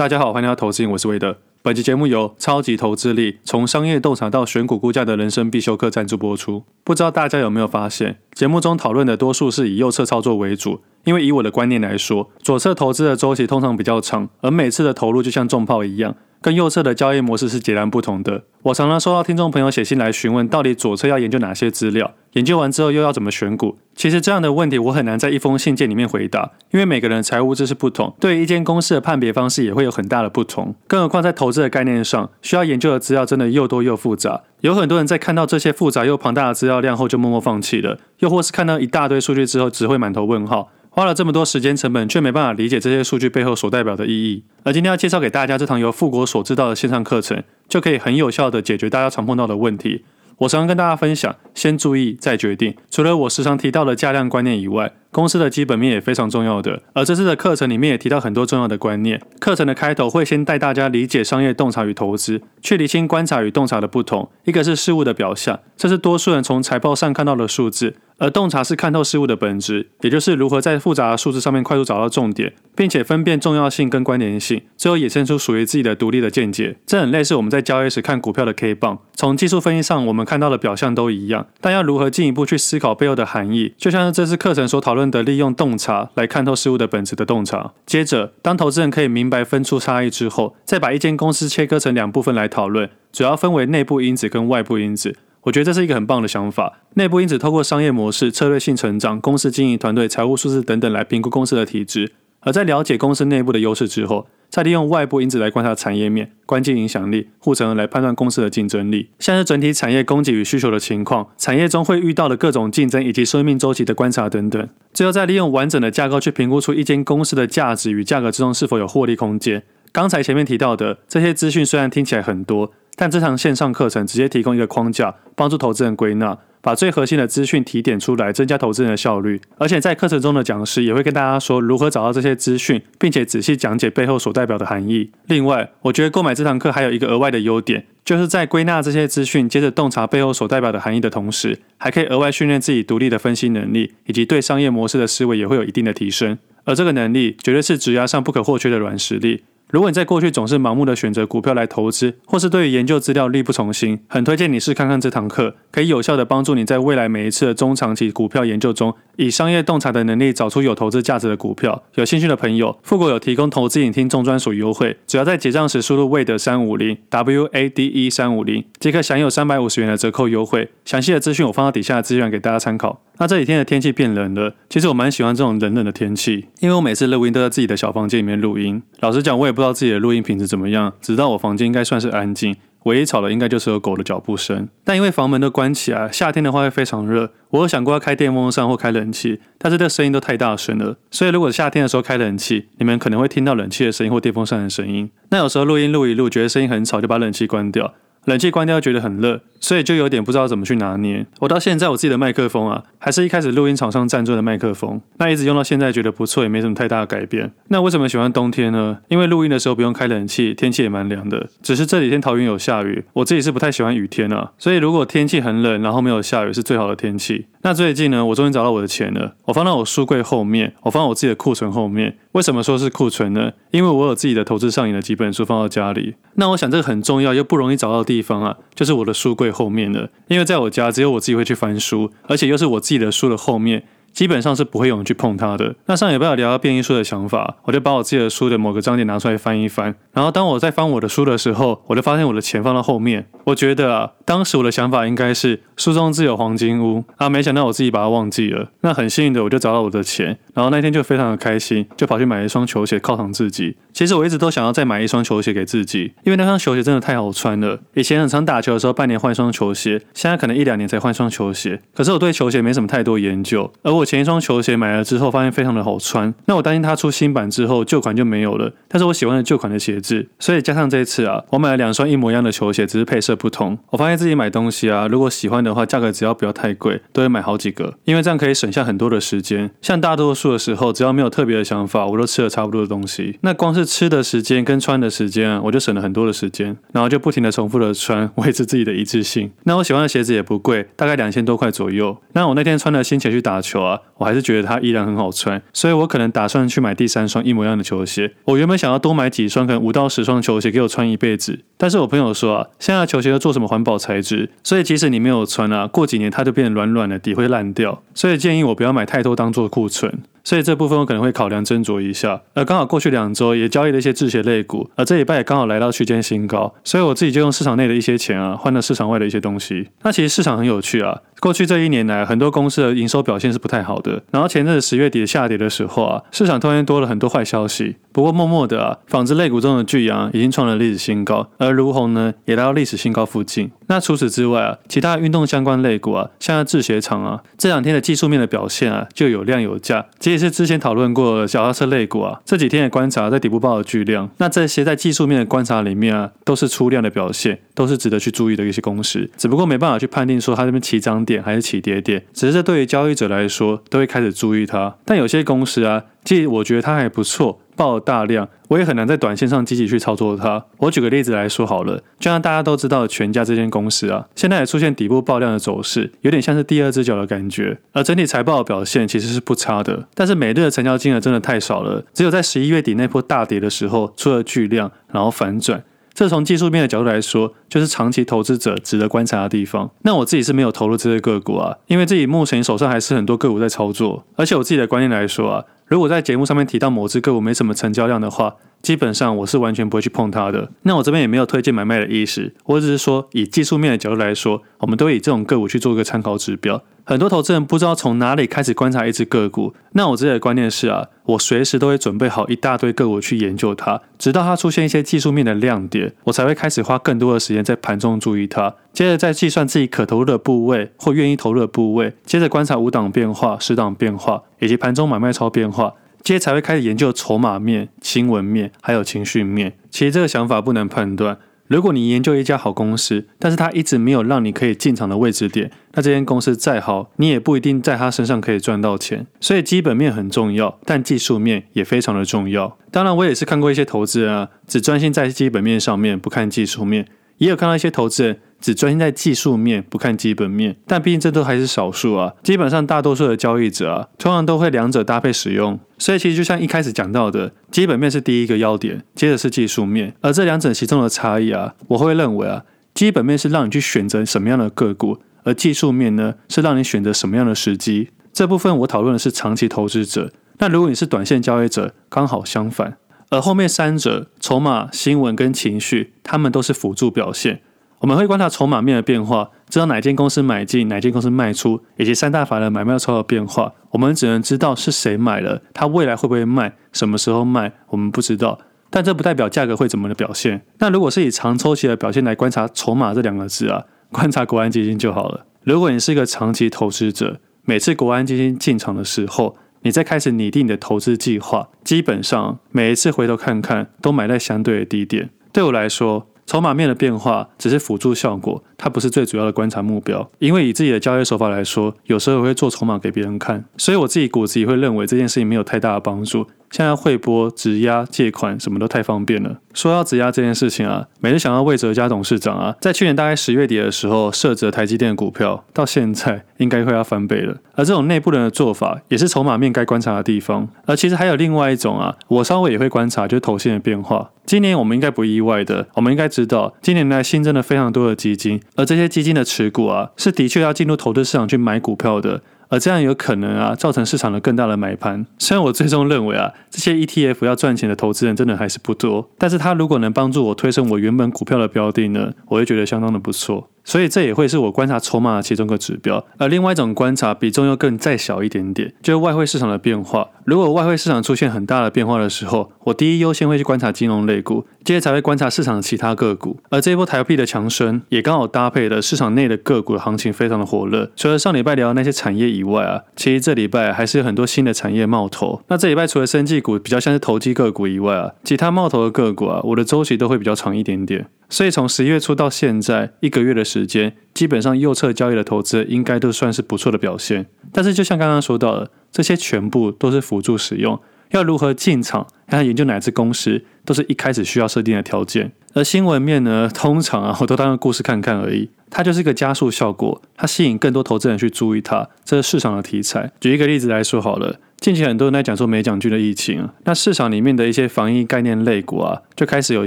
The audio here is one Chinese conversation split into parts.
大家好，欢迎来到投资瘾，我是韦德。本期节目由超级投资力从商业洞察到选股估价的人生必修课赞助播出。不知道大家有没有发现，节目中讨论的多数是以右侧操作为主，因为以我的观念来说，左侧投资的周期通常比较长，而每次的投入就像重炮一样。跟右侧的交易模式是截然不同的。我常常收到听众朋友写信来询问，到底左侧要研究哪些资料，研究完之后又要怎么选股？其实这样的问题我很难在一封信件里面回答，因为每个人的财务知识不同，对于一间公司的判别方式也会有很大的不同。更何况在投资的概念上，需要研究的资料真的又多又复杂。有很多人在看到这些复杂又庞大的资料量后就默默放弃了，又或是看到一大堆数据之后只会满头问号。花了这么多时间成本，却没办法理解这些数据背后所代表的意义。而今天要介绍给大家这堂由富国所制造的线上课程，就可以很有效地解决大家常碰到的问题。我常常跟大家分享，先注意再决定。除了我时常提到的价量观念以外，公司的基本面也非常重要的。而这次的课程里面也提到很多重要的观念。课程的开头会先带大家理解商业洞察与投资，去厘清观察与洞察的不同。一个是事物的表象，这是多数人从财报上看到的数字。而洞察是看透事物的本质，也就是如何在复杂的数字上面快速找到重点，并且分辨重要性跟关联性，最后衍生出属于自己的独立的见解。这很类似我们在交易时看股票的 K 棒，从技术分析上我们看到的表象都一样，但要如何进一步去思考背后的含义，就像是这次课程所讨论的利用洞察来看透事物的本质的洞察。接着，当投资人可以明白分出差异之后，再把一间公司切割成两部分来讨论，主要分为内部因子跟外部因子。我觉得这是一个很棒的想法。内部因子透过商业模式、策略性成长、公司经营团队、财务数字等等来评估公司的体质；而在了解公司内部的优势之后，再利用外部因子来观察产业面、关键影响力、护城河来判断公司的竞争力，像是整体产业供给与需求的情况、产业中会遇到的各种竞争以及生命周期的观察等等。最后再利用完整的架构去评估出一间公司的价值与价格之中是否有获利空间。刚才前面提到的这些资讯虽然听起来很多。但这堂线上课程直接提供一个框架，帮助投资人归纳，把最核心的资讯提点出来，增加投资人的效率。而且在课程中的讲师也会跟大家说如何找到这些资讯，并且仔细讲解背后所代表的含义。另外，我觉得购买这堂课还有一个额外的优点，就是在归纳这些资讯，接着洞察背后所代表的含义的同时，还可以额外训练自己独立的分析能力，以及对商业模式的思维也会有一定的提升。而这个能力绝对是职涯上不可或缺的软实力。如果你在过去总是盲目的选择股票来投资，或是对于研究资料力不从心，很推荐你试看看这堂课，可以有效的帮助你在未来每一次的中长期股票研究中，以商业洞察的能力找出有投资价值的股票。有兴趣的朋友，富国有提供投资瘾听众专属优惠，只要在结账时输入 Wade 三五零 W A D E 三五零，即可享有三百五十元的折扣优惠。详细的资讯我放到底下的资源给大家参考。那这几天的天气变冷了，其实我蛮喜欢这种冷冷的天气，因为我每次录音都在自己的小房间里面录音。老实讲，我也不不知道自己的录音品质怎么样，只知道我房间应该算是安静，唯一吵的应该就是有狗的脚步声。但因为房门都关起来，夏天的话会非常热。我有想过要开电风扇或开冷气，但是这声音都太大声了。所以如果夏天的时候开冷气，你们可能会听到冷气的声音或电风扇的声音。那有时候录音录一录，觉得声音很吵，就把冷气关掉。冷气关掉觉得很热，所以就有点不知道怎么去拿捏。我到现在我自己的麦克风啊，还是一开始录音场上赞助的麦克风，那一直用到现在觉得不错，也没什么太大的改变。那为什么喜欢冬天呢？因为录音的时候不用开冷气，天气也蛮凉的。只是这几天桃园有下雨，我自己是不太喜欢雨天啊，所以如果天气很冷，然后没有下雨是最好的天气。那最近呢，我终于找到我的钱了，我放到我书柜后面，我放到我自己的库存后面。为什么说是库存呢？因为我有自己的投资上瘾的几本书放到家里。那我想这个很重要又不容易找到地方啊，就是我的书柜后面了。因为在我家只有我自己会去翻书，而且又是我自己的书的后面。基本上是不会有人去碰它的。那上礼拜有聊到变异书的想法，我就把我自己的书的某个章节拿出来翻一翻。然后当我在翻我的书的时候，我就发现我的钱放到后面。我觉得啊，当时我的想法应该是书中自有黄金屋啊，没想到我自己把它忘记了。那很幸运的，我就找到我的钱。然后那天就非常的开心，就跑去买了一双球鞋犒赏自己。其实我一直都想要再买一双球鞋给自己，因为那双球鞋真的太好穿了。以前很常打球的时候，半年换一双球鞋，现在可能一两年才换一双球鞋。可是我对球鞋没什么太多研究，而我。前一双球鞋买了之后，发现非常的好穿。那我担心它出新版之后，旧款就没有了。但是我喜欢的旧款的鞋子，所以加上这次啊，我买了两双一模一样的球鞋，只是配色不同。我发现自己买东西啊，如果喜欢的话，价格只要不要太贵，都会买好几个，因为这样可以省下很多的时间。像大多数的时候，只要没有特别的想法，我都吃了差不多的东西。那光是吃的时间跟穿的时间啊，我就省了很多的时间，然后就不停的重复的穿，维持自己的一致性。那我喜欢的鞋子也不贵，大概两千多块左右。那我那天穿的新鞋去打球啊，我还是觉得它依然很好穿，所以我可能打算去买第三双一模一样的球鞋。我原本想要多买几双，可能五到十双球鞋给我穿一辈子，但是我朋友说啊，现在球鞋都做什么环保材质，所以即使你没有穿啊，过几年它就变得软软的，底会烂掉，所以建议我不要买太多当做库存。所以这部分我可能会考量斟酌一下。而刚好过去两周也交易了一些制鞋类股，而这礼拜也刚好来到区间新高，所以我自己就用市场内的一些钱啊，换了市场外的一些东西。那其实市场很有趣啊。过去这一年来，很多公司的营收表现是不太好的。然后前阵子十月底下跌的时候啊，市场突然多了很多坏消息。不过默默的啊，纺织类股中的巨阳已经创了历史新高，而卢红呢也来到历史新高附近。那除此之外啊，其他运动相关类股啊，像制鞋厂啊，这两天的技术面的表现啊，就有量有价。这也是之前讨论过的脚踏车类股啊，这几天的观察在底部爆的巨量。那这些在技术面的观察里面啊，都是出量的表现，都是值得去注意的一些公司。只不过没办法去判定说它这边起涨点还是起跌点，只是对于交易者来说都会开始注意它。但有些公司啊，其实我觉得它还不错，爆了大量，我也很难在短线上积极去操作它。我举个例子来说好了，就像大家都知道的全家这间公司啊，现在也出现底部爆量的走势，有点像是第二只脚的感觉。而整体财报的表现其实是不差的，但是每日的成交金额真的太少了，只有在十一月底那波大跌的时候出了巨量，然后反转。这从技术面的角度来说，就是长期投资者值得观察的地方。那我自己是没有投入这些个股啊，因为自己目前手上还是很多个股在操作。而且我自己的观念来说啊，如果在节目上面提到某只个股没什么成交量的话，基本上我是完全不会去碰它的。那我这边也没有推荐买卖的意思，我只是说以技术面的角度来说，我们都以这种个股去做一个参考指标。很多投资人不知道从哪里开始观察一只个股，那我自己的观念是啊，我随时都会准备好一大堆个股去研究它，直到它出现一些技术面的亮点，我才会开始花更多的时间在盘中注意它，接着再计算自己可投入的部位或愿意投入的部位，接着观察五档变化、十档变化以及盘中买卖超变化，接着才会开始研究筹码面、新闻面还有情绪面。其实这个想法不能判断。如果你研究一家好公司，但是它一直没有让你可以进场的位置点，那这间公司再好，你也不一定在它身上可以赚到钱。所以基本面很重要，但技术面也非常的重要。当然，我也是看过一些投资人啊，只专心在基本面上面，不看技术面，也有看到一些投资人。只专心在技术面，不看基本面，但毕竟这都还是少数啊。基本上大多数的交易者啊，通常都会两者搭配使用。所以其实就像一开始讲到的，基本面是第一个要点，接着是技术面，而这两者其中的差异啊，我会认为啊，基本面是让你去选择什么样的个股，而技术面呢，是让你选择什么样的时机。这部分我讨论的是长期投资者，那如果你是短线交易者，刚好相反。而后面三者，筹码、新闻跟情绪，他们都是辅助表现。我们会观察筹码面的变化，知道哪间公司买进，哪间公司卖出，以及三大法人买卖超的变化。我们只能知道是谁买了，它未来会不会卖，什么时候卖，我们不知道。但这不代表价格会怎么的表现。那如果是以长周期的表现来观察筹码这两个字啊，观察国安基金就好了。如果你是一个长期投资者，每次国安基金进场的时候，你再开始拟定你的投资计划，基本上每一次回头看看，都买在相对的低点。对我来说。筹码面的变化只是辅助效果，它不是最主要的观察目标。因为以自己的交易手法来说，有时候我会做筹码给别人看，所以我自己骨子里会认为这件事情没有太大的帮助。现在汇拨、质押、借款什么都太方便了。说到质押这件事情啊，每次想到魏哲家董事长啊，在去年大概十月底的时候，设置了台积电的股票，到现在应该会要翻倍了。而这种内部人的做法，也是筹码面该观察的地方。而其实还有另外一种啊，我稍微也会观察，就是投信的变化。今年我们应该不意外的，我们应该知道，今年来新增了非常多的基金，而这些基金的持股啊，是的确要进入投资市场去买股票的。而这样有可能啊，造成市场的更大的买盘。虽然我最终认为啊，这些 ETF 要赚钱的投资人真的还是不多，但是他如果能帮助我推升我原本股票的标的呢，我会觉得相当的不错。所以这也会是我观察筹码的其中一个指标，而另外一种观察比重又更再小一点点，就是外汇市场的变化。如果外汇市场出现很大的变化的时候，我第一优先会去观察金融类股，接着才会观察市场的其他个股。而这一波台币的强升，也刚好搭配了市场内的个股的行情非常的火热。除了上礼拜聊的那些产业以外啊，其实这礼拜还是有很多新的产业冒头。那这礼拜除了生技股比较像是投机个股以外啊，其他冒头的个股啊，我的周期都会比较长一点点。所以从十一月初到现在一个月的时时间，基本上右侧交易的投资应该都算是不错的表现。但是就像刚刚说到的，这些全部都是辅助使用，要如何进场，要研究哪支公司，都是一开始需要设定的条件。而新闻面呢，通常啊，我都当个故事看看而已。它就是一个加速效果，它吸引更多投资人去注意它，这是市场的题材。举一个例子来说好了，近期很多人在讲说美奖军的疫情，那市场里面的一些防疫概念类股啊，就开始有一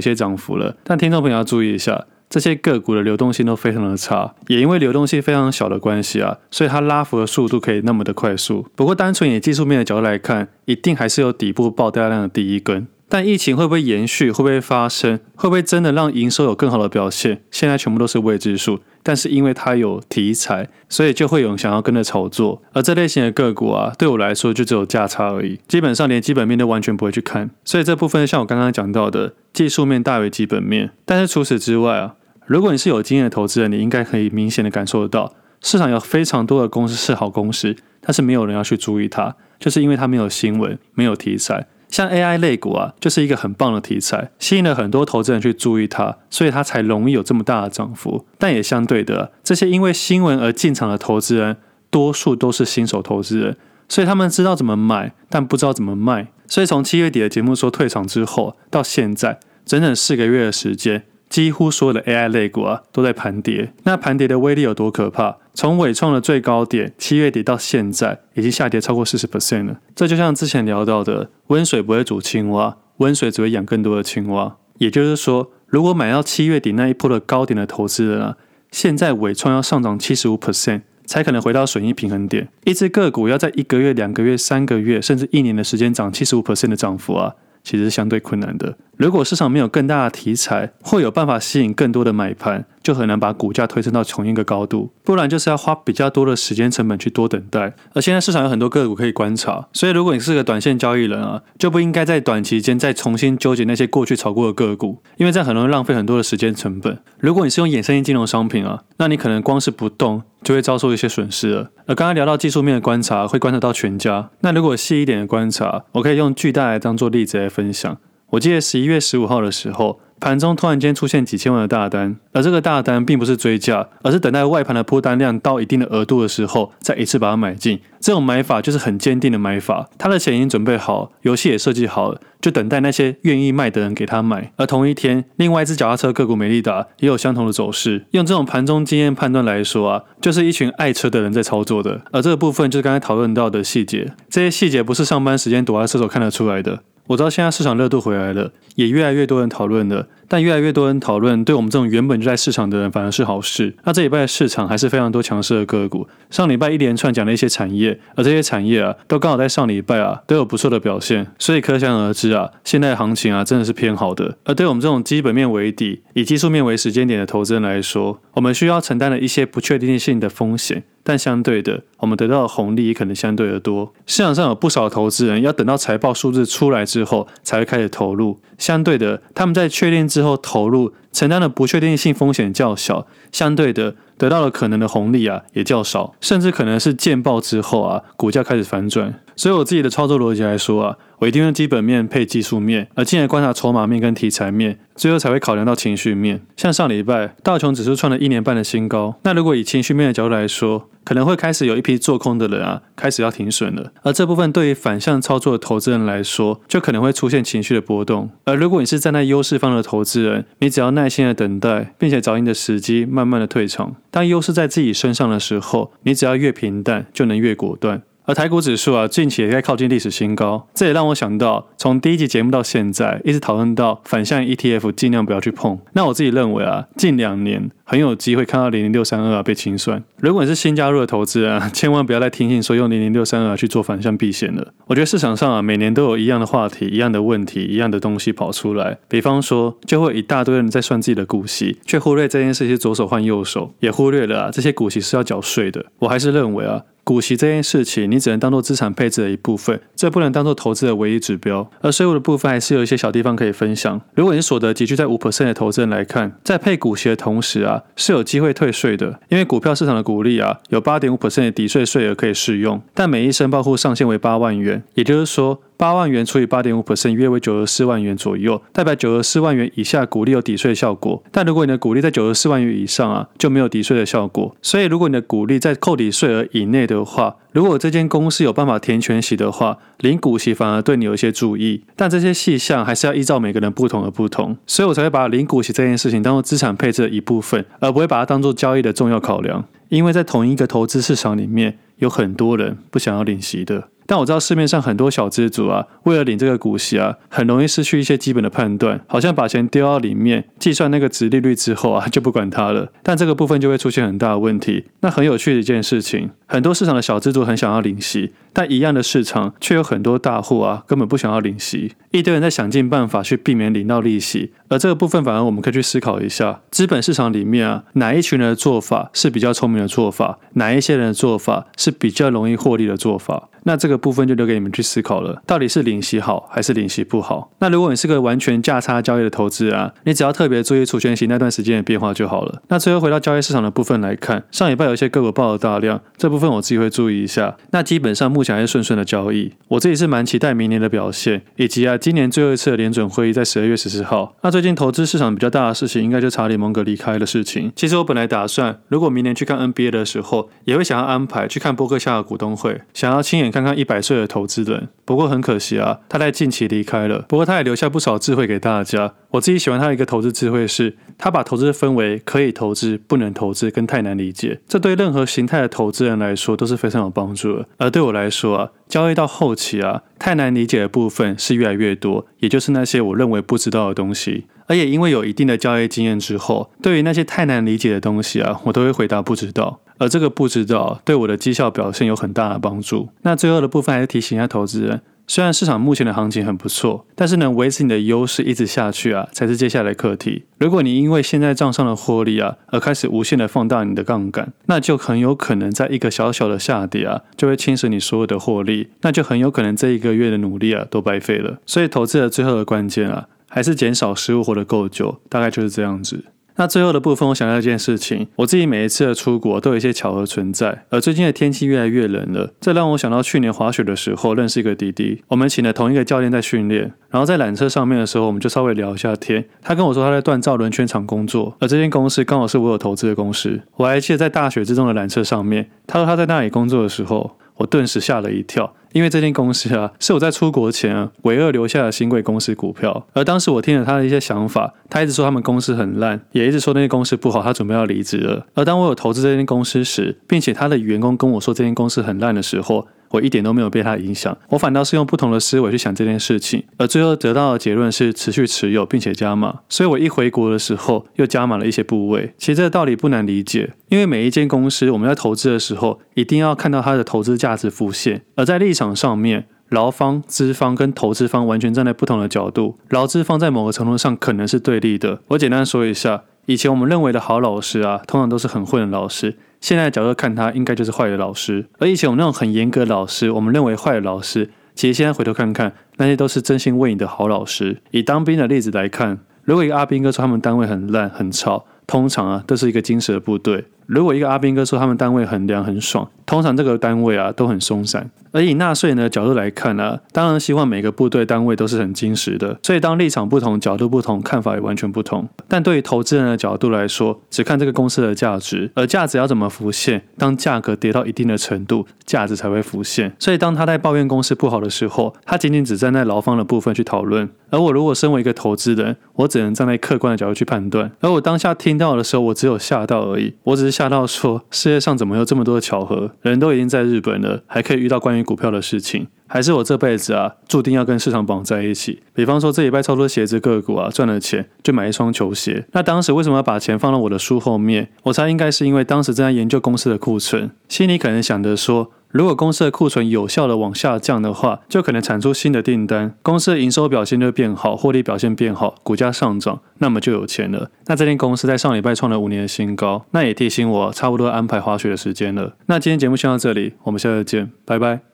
些涨幅了。但听众朋友要注意一下，这些个股的流动性都非常的差，也因为流动性非常小的关系啊，所以它拉幅的速度可以那么的快速。不过单纯以技术面的角度来看，一定还是有底部爆大量的第一根。但疫情会不会延续？会不会发生？会不会真的让营收有更好的表现？现在全部都是未知数。但是因为它有题材，所以就会有人想要跟着炒作。而这类型的个股啊，对我来说就只有价差而已，基本上连基本面都完全不会去看。所以这部分像我刚刚讲到的，技术面大于基本面。但是除此之外啊，如果你是有经验的投资人，你应该可以明显的感受得到，市场有非常多的公司是好公司，但是没有人要去注意它，就是因为它没有新闻，没有题材。像 AI 类股啊，就是一个很棒的题材，吸引了很多投资人去注意它，所以它才容易有这么大的涨幅。但也相对的，这些因为新闻而进场的投资人，多数都是新手投资人，所以他们知道怎么买，但不知道怎么卖。所以从七月底的节目说退场之后，到现在整整四个月的时间。几乎所有的 AI 类股啊都在盘跌，那盘跌的威力有多可怕？从纬创的最高点七月底到现在，已经下跌超过四十 percent 了。这就像之前聊到的，温水不会煮青蛙，温水只会养更多的青蛙。也就是说，如果买到七月底那一波的高点的投资人啊，现在纬创要上涨七十五 percent 才可能回到损益平衡点。一只个股要在一个月、两个月、三个月，甚至一年的时间涨七十五 percent 的涨幅啊，其实是相对困难的。如果市场没有更大的题材，会有办法吸引更多的买盘，就很难把股价推升到同一个高度。不然就是要花比较多的时间成本去多等待。而现在市场有很多个股可以观察，所以如果你是个短线交易人啊，就不应该在短期间再重新纠结那些过去炒过的个股，因为这样很容易浪费很多的时间成本。如果你是用衍生性金融商品啊，那你可能光是不动就会遭受一些损失了。而刚刚聊到技术面的观察，会观察到全家。那如果细一点的观察，我可以用巨大来当做例子来分享。我记得十一月十五号的时候，盘中突然间出现几千万的大单，而这个大单并不是追价，而是等待外盘的铺单量到一定的额度的时候，再一次把它买进。这种买法就是很坚定的买法，他的钱已经准备好，游戏也设计好了，就等待那些愿意卖的人给他买。而同一天，另外一只脚踏车个股美利达也有相同的走势。用这种盘中经验判断来说啊，就是一群爱车的人在操作的。而这个部分就是刚才讨论到的细节，这些细节不是上班时间躲在厕所看得出来的。我知道现在市场热度回来了，也越来越多人讨论了。但越来越多人讨论，对我们这种原本就在市场的人反而是好事。那这礼拜的市场还是非常多强势的个股。上礼拜一连串讲了一些产业，而这些产业啊，都刚好在上礼拜啊都有不错的表现。所以可想而知啊，现在行情啊真的是偏好的。而对我们这种基本面为底、以技术面为时间点的投资人来说，我们需要承担的一些不确定性的风险。但相对的，我们得到的红利也可能相对的多。市场上有不少投资人要等到财报数字出来之后才会开始投入。相对的，他们在确定之后投入，承担的不确定性风险较小。相对的，得到了可能的红利啊也较少，甚至可能是见报之后啊股价开始反转。所以我自己的操作逻辑来说啊。我一定用基本面配技术面，而进而观察筹码面跟题材面，最后才会考量到情绪面。像上礼拜道琼指数创了一年半的新高，那如果以情绪面的角度来说，可能会开始有一批做空的人啊，开始要停损了。而这部分对于反向操作的投资人来说，就可能会出现情绪的波动。而如果你是站在优势方的投资人，你只要耐耐心的等待，并且找你的时机，慢慢的退场。当优势在自己身上的时候，你只要越平淡，就能越果断。而台股指数啊，近期也在靠近历史新高，这也让我想到，从第一集节目到现在，一直讨论到反向 ETF 尽量不要去碰。那我自己认为啊，近两年很有机会看到零零六三二啊被清算。如果你是新加入的投资人啊，千万不要再听信说用零零六三二去做反向避险了。我觉得市场上啊，每年都有一样的话题、一样的问题、一样的东西跑出来。比方说，就会一大堆人在算自己的股息，却忽略这件事是左手换右手，也忽略了啊这些股息是要缴税的。我还是认为啊。股息这件事情，你只能当做资产配置的一部分，这不能当做投资的唯一指标。而税务的部分还是有一些小地方可以分享。如果你所得集聚在五 percent 的投资人来看，在配股息的同时啊，是有机会退税的，因为股票市场的股利啊，有八点五 percent 的抵税税额可以适用，但每一申报户上限为八万元，也就是说。八万元除以八点五 percent，约为九十四万元左右，代表九十四万元以下股利有抵税效果。但如果你的股利在九十四万元以上啊，就没有抵税的效果。所以如果你的股利在扣抵税额以内的话，如果这间公司有办法填全息的话，领股息反而对你有一些注意。但这些细项还是要依照每个人不同而不同，所以我才会把领股息这件事情当做资产配置的一部分，而不会把它当做交易的重要考量。因为在同一个投资市场里面，有很多人不想要领息的。但我知道市面上很多小资族啊，为了领这个股息啊，很容易失去一些基本的判断，好像把钱丢到里面，计算那个值利率之后啊，就不管它了。但这个部分就会出现很大的问题。那很有趣的一件事情，很多市场的小资族很想要领息，但一样的市场却有很多大户啊，根本不想要领息，一堆人在想尽办法去避免领到利息。而这个部分反而我们可以去思考一下，资本市场里面啊，哪一群人的做法是比较聪明的做法，哪一些人的做法是比较容易获利的做法。那这个部分就留给你们去思考了，到底是领息好还是领息不好？那如果你是个完全价差交易的投资啊，你只要特别注意除权息那段时间的变化就好了。那最后回到交易市场的部分来看，上礼拜有一些个股爆了大量，这部分我自己会注意一下。那基本上目前还是顺顺的交易，我自己是蛮期待明年的表现，以及啊今年最后一次的联准会议在十二月十四号。那最近投资市场比较大的事情，应该就查理蒙格离开的事情。其实我本来打算，如果明年去看 NBA 的时候，也会想要安排去看波克夏的股东会，想要亲眼看看一一百岁的。投资人，不过很可惜啊，他在近期离开了。不过他也留下不少智慧给大家。我自己喜欢他的一个投资智慧是，他把投资分为可以投资、不能投资跟太难理解。这对任何形态的投资人来说都是非常有帮助的。而对我来说啊，交易到后期啊，太难理解的部分是越来越多，也就是那些我认为不知道的东西。而也因为有一定的交易经验之后，对于那些太难理解的东西啊，我都会回答不知道。而这个不知道对我的绩效表现有很大的帮助。那最后的部分还是提醒一下投资人，虽然市场目前的行情很不错，但是能维持你的优势一直下去啊，才是接下来课题。如果你因为现在账上的获利啊，而开始无限的放大你的杠杆，那就很有可能在一个小小的下跌啊，就会侵蚀你所有的获利，那就很有可能这一个月的努力啊都白费了。所以投资的最后的关键啊，还是减少失误活得够久，大概就是这样子。那最后的部分，我想到一件事情，我自己每一次的出国都有一些巧合存在，而最近的天气越来越冷了，这让我想到去年滑雪的时候认识一个弟弟，我们请了同一个教练在训练，然后在缆车上面的时候，我们就稍微聊一下天，他跟我说他在锻造轮圈厂工作，而这间公司刚好是我有投资的公司，我还记得在大雪之中的缆车上面，他说他在那里工作的时候。我顿时吓了一跳，因为这间公司啊，是我在出国前啊，唯二留下的新贵公司股票。而当时我听了他的一些想法，他一直说他们公司很烂，也一直说那些公司不好，他准备要离职了。而当我有投资这间公司时，并且他的员工跟我说这间公司很烂的时候，我一点都没有被他影响，我反倒是用不同的思维去想这件事情，而最后得到的结论是持续持有并且加码。所以我一回国的时候又加码了一些部位。其实这个道理不难理解，因为每一间公司我们在投资的时候，一定要看到它的投资价值浮现。而在立场上面，劳方、资方跟投资方完全站在不同的角度，劳资方在某个程度上可能是对立的。我简单说一下，以前我们认为的好老师啊，通常都是很混的老师。现在的角度看他，应该就是坏的老师。而以前我们那种很严格的老师，我们认为坏的老师，其实现在回头看看，那些都是真心为你的好老师。以当兵的例子来看，如果一个阿兵哥说他们单位很烂很吵，通常啊都是一个精神的部队。如果一个阿兵哥说他们单位很凉很爽，通常这个单位啊都很松散。而以纳税人的角度来看呢、当然希望每个部队单位都是很精实的。所以当立场不同、角度不同、看法也完全不同。但对于投资人的角度来说，只看这个公司的价值，而价值要怎么浮现？当价格跌到一定的程度，价值才会浮现。所以当他在抱怨公司不好的时候，他仅仅只站在劳方的部分去讨论。而我如果身为一个投资人，我只能站在客观的角度去判断。而我当下听到的时候，我只有吓到而已，我只是。吓到说，世界上怎么有这么多的巧合？人都已经在日本了，还可以遇到关于股票的事情，还是我这辈子啊，注定要跟市场绑在一起？比方说这礼拜操作鞋子个股啊，赚了钱就买一双球鞋。那当时为什么要把钱放到我的书后面？我猜应该是因为当时正在研究公司的库存，心里可能想着说。如果公司的库存有效的往下降的话，就可能产出新的订单，公司的营收表现就变好，获利表现变好，股价上涨，那么就有钱了。那这间公司在上礼拜创了五年的新高，那也提醒我差不多安排滑雪的时间了。那今天节目先到这里，我们下次见，拜拜。